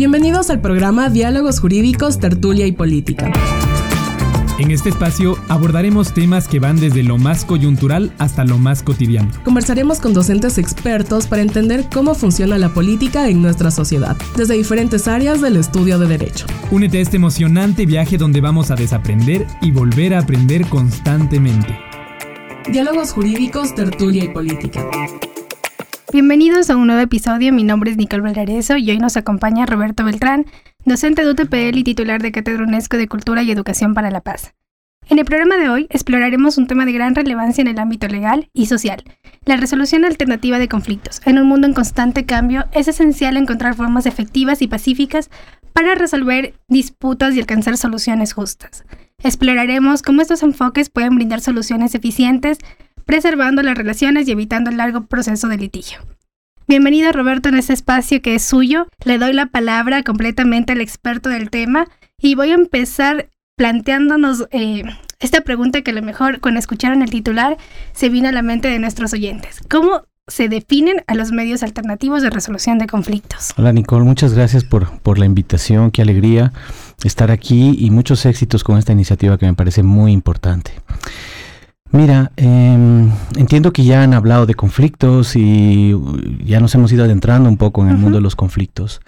Bienvenidos al programa Diálogos Jurídicos, Tertulia y Política. En este espacio abordaremos temas que van desde lo más coyuntural hasta lo más cotidiano. Conversaremos con docentes expertos para entender cómo funciona la política en nuestra sociedad, desde diferentes áreas del estudio de derecho. Únete a este emocionante viaje donde vamos a desaprender y volver a aprender constantemente. Diálogos Jurídicos, Tertulia y Política. Bienvenidos a un nuevo episodio, mi nombre es Nicole Valareso y hoy nos acompaña Roberto Beltrán, docente de UTPL y titular de Cátedra UNESCO de Cultura y Educación para la Paz. En el programa de hoy exploraremos un tema de gran relevancia en el ámbito legal y social, la resolución alternativa de conflictos. En un mundo en constante cambio, es esencial encontrar formas efectivas y pacíficas para resolver disputas y alcanzar soluciones justas. Exploraremos cómo estos enfoques pueden brindar soluciones eficientes preservando las relaciones y evitando el largo proceso de litigio. Bienvenido Roberto en este espacio que es suyo. Le doy la palabra completamente al experto del tema y voy a empezar planteándonos eh, esta pregunta que a lo mejor cuando escucharon el titular se vino a la mente de nuestros oyentes. ¿Cómo se definen a los medios alternativos de resolución de conflictos? Hola Nicole, muchas gracias por, por la invitación, qué alegría estar aquí y muchos éxitos con esta iniciativa que me parece muy importante. Mira, em, entiendo que ya han hablado de conflictos y ya nos hemos ido adentrando un poco en el mundo de los conflictos.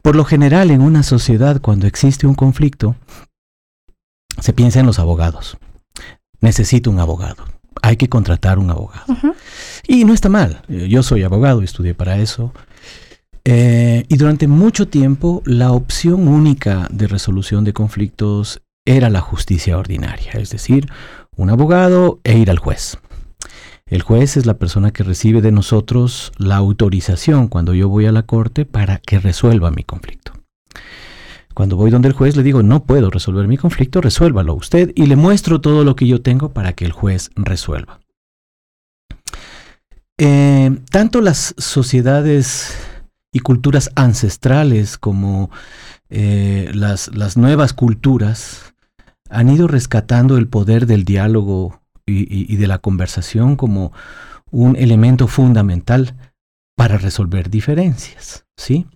Por lo general, en una sociedad, cuando existe un conflicto, se piensa en los abogados. Necesito un abogado. Hay que contratar un abogado. Y no está mal. Yo soy abogado y estudié para eso. Eh, y durante mucho tiempo, la opción única de resolución de conflictos era la justicia ordinaria, es decir, un abogado e ir al juez. El juez es la persona que recibe de nosotros la autorización cuando yo voy a la corte para que resuelva mi conflicto. Cuando voy donde el juez le digo, no puedo resolver mi conflicto, resuélvalo usted y le muestro todo lo que yo tengo para que el juez resuelva. Eh, tanto las sociedades y culturas ancestrales como eh, las, las nuevas culturas han ido rescatando el poder del diálogo y, de la conversación como un elemento fundamental para resolver diferencias, ¿sí?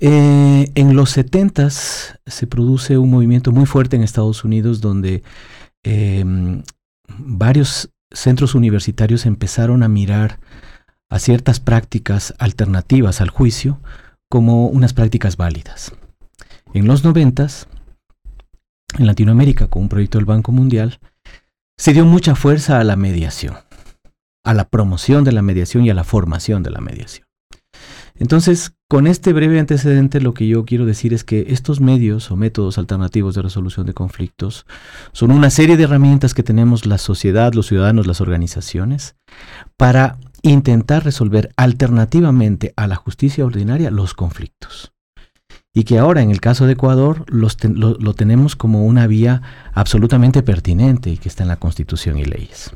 Eh, en los 70 se produce un movimiento muy fuerte en Estados Unidos donde em, varios centros universitarios empezaron a mirar a ciertas prácticas alternativas al juicio como unas prácticas válidas. En los 90 en Latinoamérica con un proyecto del Banco Mundial, se dio mucha fuerza a la mediación, a la promoción de la mediación y a la formación de la mediación. Entonces, con este breve antecedente, lo que yo quiero decir es que estos medios o métodos alternativos de resolución de conflictos son una serie de herramientas que tenemos la sociedad, los ciudadanos, las organizaciones, para intentar resolver alternativamente a la justicia ordinaria los conflictos y que ahora en el caso de Ecuador lo, tenemos como una vía absolutamente pertinente y que está en la Constitución y leyes.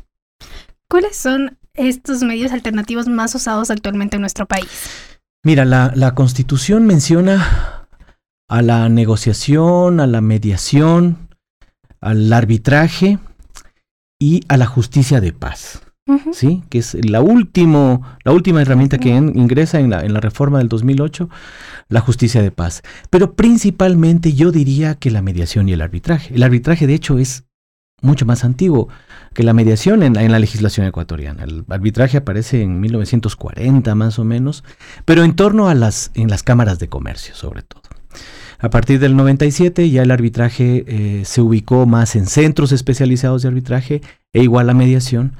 ¿Cuáles son estos medios alternativos más usados actualmente en nuestro país? Mira, la, la Constitución menciona a la negociación, a la mediación, al arbitraje y a la justicia de paz. ¿Sí? que es la, último, la última herramienta que ingresa en la, en la reforma del 2008, la justicia de paz. Pero principalmente yo diría que la mediación y el arbitraje. El arbitraje, de hecho, es mucho más antiguo que la mediación en, en, la legislación ecuatoriana. El arbitraje aparece en 1940 más o menos, pero en torno a las, en las cámaras de comercio sobre todo. A partir del 97 ya el arbitraje eh, se ubicó más en centros especializados de arbitraje e igual la mediación.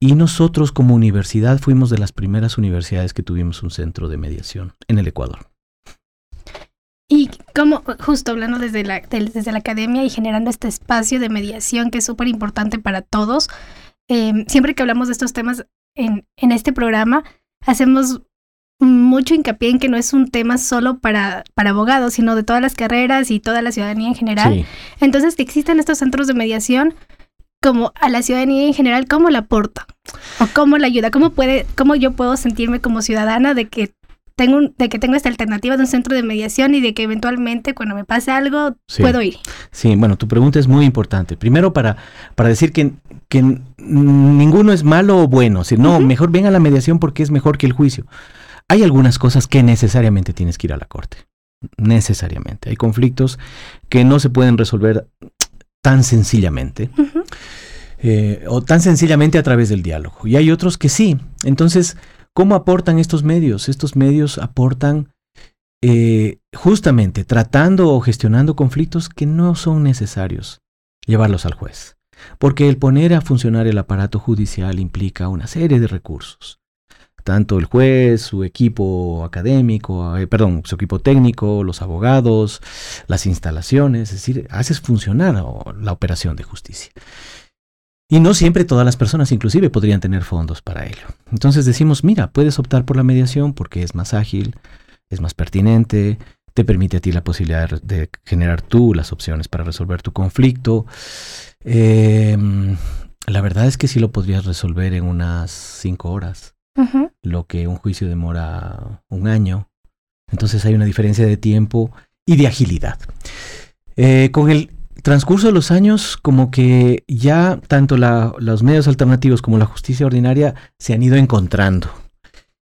Y nosotros como universidad fuimos de las primeras universidades que tuvimos un centro de mediación en el Ecuador. Y como, justo hablando desde la, desde la academia y generando este espacio de mediación que es súper importante para todos, em, siempre que hablamos de estos temas en, en este programa, hacemos mucho hincapié en que no es un tema solo para, para abogados, sino de todas las carreras y toda la ciudadanía en general. Entonces, que existen estos centros de mediación como a la ciudadanía en general, ¿cómo la aporta? ¿O cómo la ayuda? ¿Cómo, puede, cómo yo puedo sentirme como ciudadana de que tengo de que tengo esta alternativa de un centro de mediación y de que eventualmente cuando me pase algo puedo ir. Sí, bueno, tu pregunta es muy importante. Primero para, para decir que, que ninguno es malo o bueno, si no, mejor ven a la mediación porque es mejor que el juicio. Hay algunas cosas que necesariamente tienes que ir a la corte. necesariamente. Hay conflictos que no se pueden resolver tan sencillamente. Eh, o tan sencillamente a través del diálogo. Y hay otros que sí. Entonces, ¿cómo aportan estos medios? Estos medios aportan eh, justamente tratando o gestionando conflictos que no son necesarios llevarlos al juez. Porque el poner a funcionar el aparato judicial implica una serie de recursos. Tanto el juez, su equipo académico, eh, perdón, su equipo técnico, los abogados, las instalaciones, es decir, haces funcionar la operación de justicia. Y no siempre todas las personas inclusive podrían tener fondos para ello. Entonces decimos, mira, puedes optar por la mediación porque es más ágil, es más pertinente, te permite a ti la posibilidad de, generar tú las opciones para resolver tu conflicto. Em, la verdad es que sí lo podrías resolver en unas cinco horas, lo que un juicio demora un año. Entonces hay una diferencia de tiempo y de agilidad. Eh, con el transcurso de los años, como que ya tanto los medios alternativos como la justicia ordinaria se han ido encontrando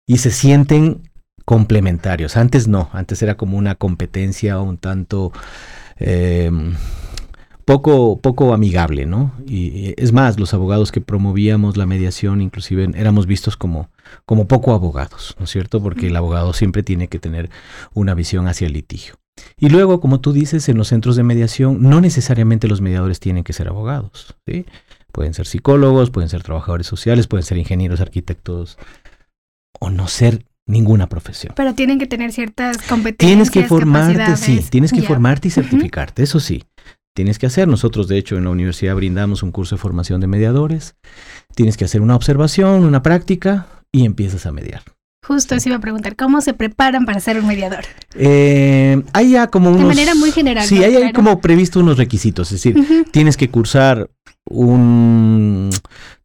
y se sienten complementarios. Antes no, antes era como una competencia un tanto em, poco, poco amigable, ¿no? Y, es más, los abogados que promovíamos la mediación, inclusive éramos vistos como, como poco abogados, ¿no es cierto? Porque el abogado siempre tiene que tener una visión hacia el litigio. Y luego, como tú dices, en los centros de mediación, no necesariamente los mediadores tienen que ser abogados. ¿sí? Pueden ser psicólogos, pueden ser trabajadores sociales, pueden ser ingenieros, arquitectos, o no ser ninguna profesión. Pero tienen que tener ciertas competencias. Tienes que formarte, sí, tienes que formarte y certificarte, eso sí. Tienes que hacer, nosotros de hecho en la universidad brindamos un curso de formación de mediadores, tienes que hacer una observación, una práctica y empiezas a mediar. Justo eso iba a preguntar, ¿cómo se preparan para ser un mediador? Eh, hay ya como unos... De manera muy general. Sí, hay, como previsto unos requisitos, es decir, tienes que cursar un,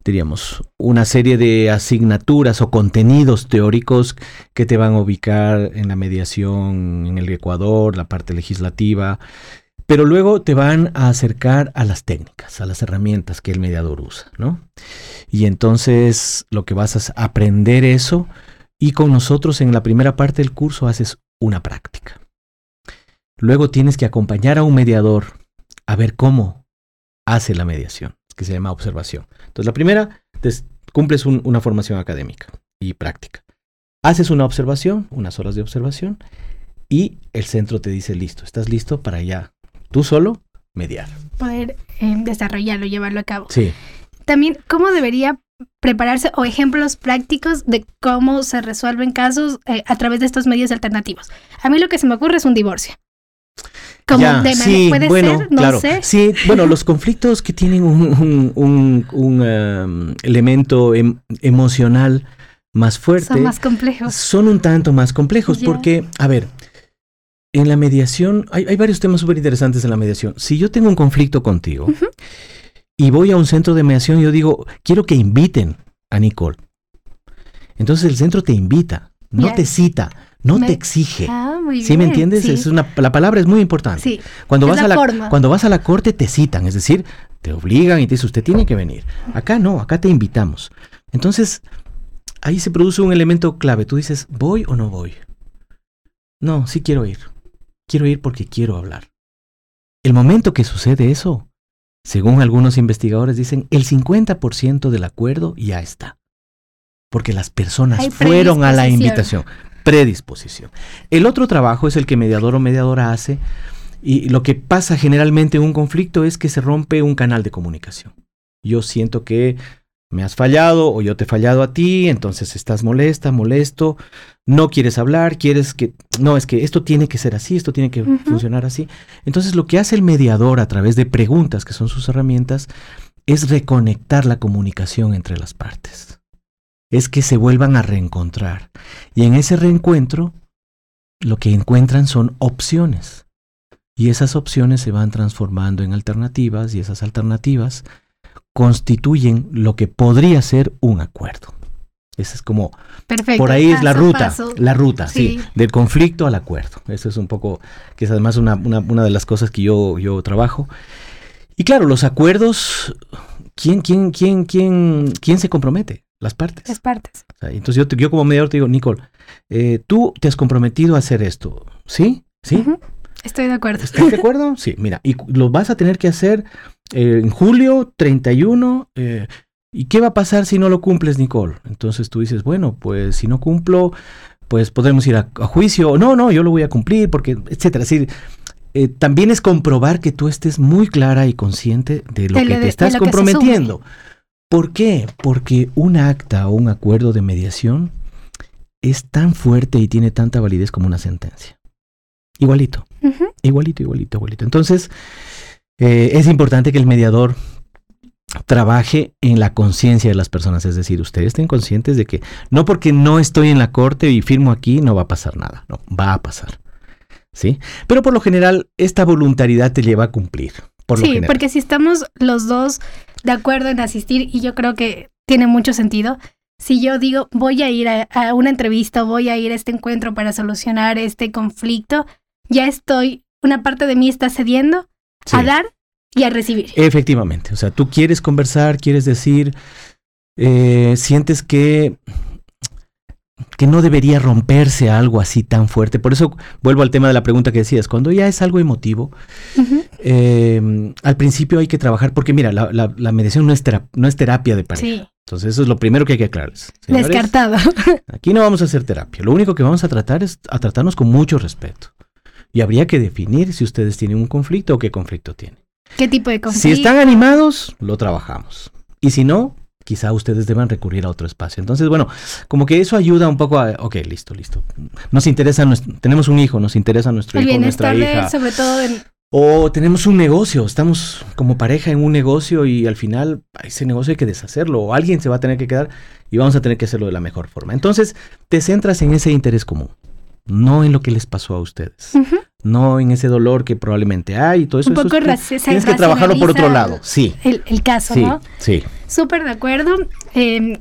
diríamos, una serie de asignaturas o contenidos teóricos que te van a ubicar en la mediación en el Ecuador, la parte legislativa, pero luego te van a acercar a las técnicas, a las herramientas que el mediador usa, ¿no? Y entonces lo que vas a aprender eso y con nosotros en la primera parte del curso haces una práctica. Luego tienes que acompañar a un mediador a ver cómo hace la mediación, que se llama observación. Entonces la primera, cumples una formación académica y práctica. Haces una observación, unas horas de observación, y el centro te dice, listo, estás listo para ya, tú solo, mediar. Poder eh, desarrollarlo, llevarlo a cabo. Sí. También, ¿cómo debería prepararse o ejemplos prácticos de cómo se resuelven casos eh, a través de estos medios alternativos. A mí lo que se me ocurre es un divorcio. Como de sí, puede bueno, ser, no sé. Sí, bueno, los conflictos que tienen un, um, elemento em, emocional más fuerte son más complejos. Son un tanto más complejos porque, a ver, en la mediación hay, varios temas súper interesantes en la mediación. Si yo tengo un conflicto contigo, y voy a un centro de mediación yo digo, quiero que inviten a Nicole. Entonces el centro te invita, no te cita, no te exige. Ah, muy ¿Sí me entiendes? Es una, la palabra es muy importante. Sí. Cuando, vas a la, cuando vas a la corte te citan, es decir, te obligan y te dicen, usted tiene que venir. Acá no, acá te invitamos. Entonces, ahí se produce un elemento clave. Tú dices, ¿voy o no voy? No, sí quiero ir. Quiero ir porque quiero hablar. El momento que sucede eso, según algunos investigadores dicen, el 50% del acuerdo ya está. Porque las personas fueron a la invitación. Predisposición. El otro trabajo es el que mediador o mediadora hace. Y lo que pasa generalmente en un conflicto es que se rompe un canal de comunicación. Yo siento que me has fallado o yo te he fallado a ti, entonces estás molesta, molesto, no quieres hablar, quieres que, no, es que esto tiene que ser así, esto tiene que funcionar así. Entonces lo que hace el mediador a través de preguntas, que son sus herramientas, es reconectar la comunicación entre las partes. Es que se vuelvan a reencontrar. Y en ese reencuentro, lo que encuentran son opciones. Y esas opciones se van transformando en alternativas y esas alternativas constituyen lo que podría ser un acuerdo. Esa es como, Perfecto. por ahí es la ruta, la ruta, sí. del conflicto al acuerdo. Eso es un poco, que es además una, una, de las cosas que yo, yo trabajo. Y claro, los acuerdos, ¿quién, quién, quién, quién, quién se compromete? Las partes. Las partes. entonces yo, yo como mediador te digo, Nicole, eh, tú te has comprometido a hacer esto, ¿sí? ¿Sí? Estoy de acuerdo. ¿Estás de acuerdo? Sí, mira, y lo vas a tener que hacer eh, en julio 31. Eh, ¿Y qué va a pasar si no lo cumples, Nicole? Entonces tú dices, bueno, pues si no cumplo, pues podremos ir a, juicio. No, no, yo lo voy a cumplir, porque, etcétera. Es decir, eh, también es comprobar que tú estés muy clara y consciente de lo que te estás comprometiendo. ¿Por qué? Porque un acta o un acuerdo de mediación es tan fuerte y tiene tanta validez como una sentencia. Igualito. Igualito, igualito, igualito. Entonces, eh, es importante que el mediador trabaje en la conciencia de las personas, es decir, ustedes estén conscientes de que no porque no estoy en la corte y firmo aquí no va a pasar nada, no, va a pasar. ¿Sí? Pero por lo general esta voluntariedad te lleva a cumplir. Por sí, porque si estamos los dos de acuerdo en asistir y yo creo que tiene mucho sentido, si yo digo voy a ir a, una entrevista o voy a ir a este encuentro para solucionar este conflicto, ya estoy, una parte de mí está cediendo a dar y a recibir. Efectivamente, o sea, tú quieres conversar, quieres decir, eh, sientes que que no debería romperse algo así tan fuerte. Por eso vuelvo al tema de la pregunta que decías, cuando ya es algo emotivo, eh, al principio hay que trabajar, porque mira, la, la, mediación no es, no es terapia de pareja. Entonces eso es lo primero que hay que aclarar. Descartado. Aquí no vamos a hacer terapia. Lo único que vamos a tratar es a tratarnos con mucho respeto. Y habría que definir si ustedes tienen un conflicto o qué conflicto tienen. ¿Qué tipo de conflicto? Si están animados, lo trabajamos. Y si no, quizá ustedes deban recurrir a otro espacio. Entonces, bueno, como que eso ayuda un poco a, ok, listo, listo. Nos interesa, nuestro, tenemos un hijo, nos interesa nuestro hijo, nuestra hija. sobre todo O tenemos un negocio, estamos como pareja en un negocio y al final ese negocio hay que deshacerlo o alguien se va a tener que quedar y vamos a tener que hacerlo de la mejor forma. Entonces, te centras en ese interés común, no en lo que les pasó a ustedes no en ese dolor que probablemente hay y todo eso. Un poco Tienes que trabajarlo por otro lado, sí. El, caso, ¿no? Sí. Súper de acuerdo. Em,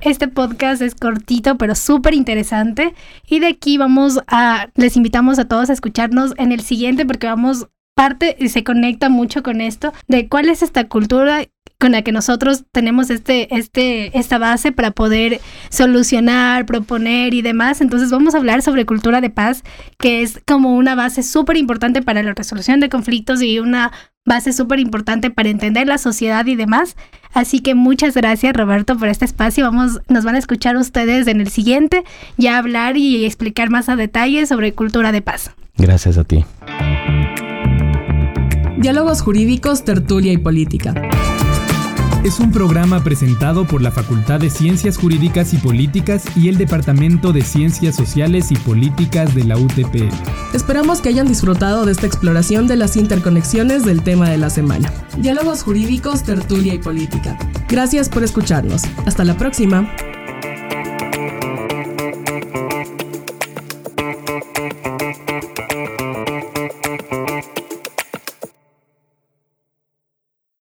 este podcast es cortito, pero súper interesante. Y de aquí vamos a, les invitamos a todos a escucharnos en el siguiente porque vamos parte y se conecta mucho con esto de cuál es esta cultura con la que nosotros tenemos este, este, esta base para poder solucionar, proponer y demás. Entonces vamos a hablar sobre cultura de paz, que es como una base súper importante para la resolución de conflictos y una base súper importante para entender la sociedad y demás. Así que muchas gracias Roberto por este espacio. Vamos, nos van a escuchar ustedes en el siguiente, ya hablar y explicar más a detalle sobre cultura de paz. Gracias a ti. Diálogos jurídicos, tertulia y política es un programa presentado por la Facultad de Ciencias Jurídicas y Políticas y el Departamento de Ciencias Sociales y Políticas de la UTP. Esperamos que hayan disfrutado de esta exploración de las interconexiones del tema de la semana. Diálogos jurídicos, tertulia y política. Gracias por escucharnos. Hasta la próxima.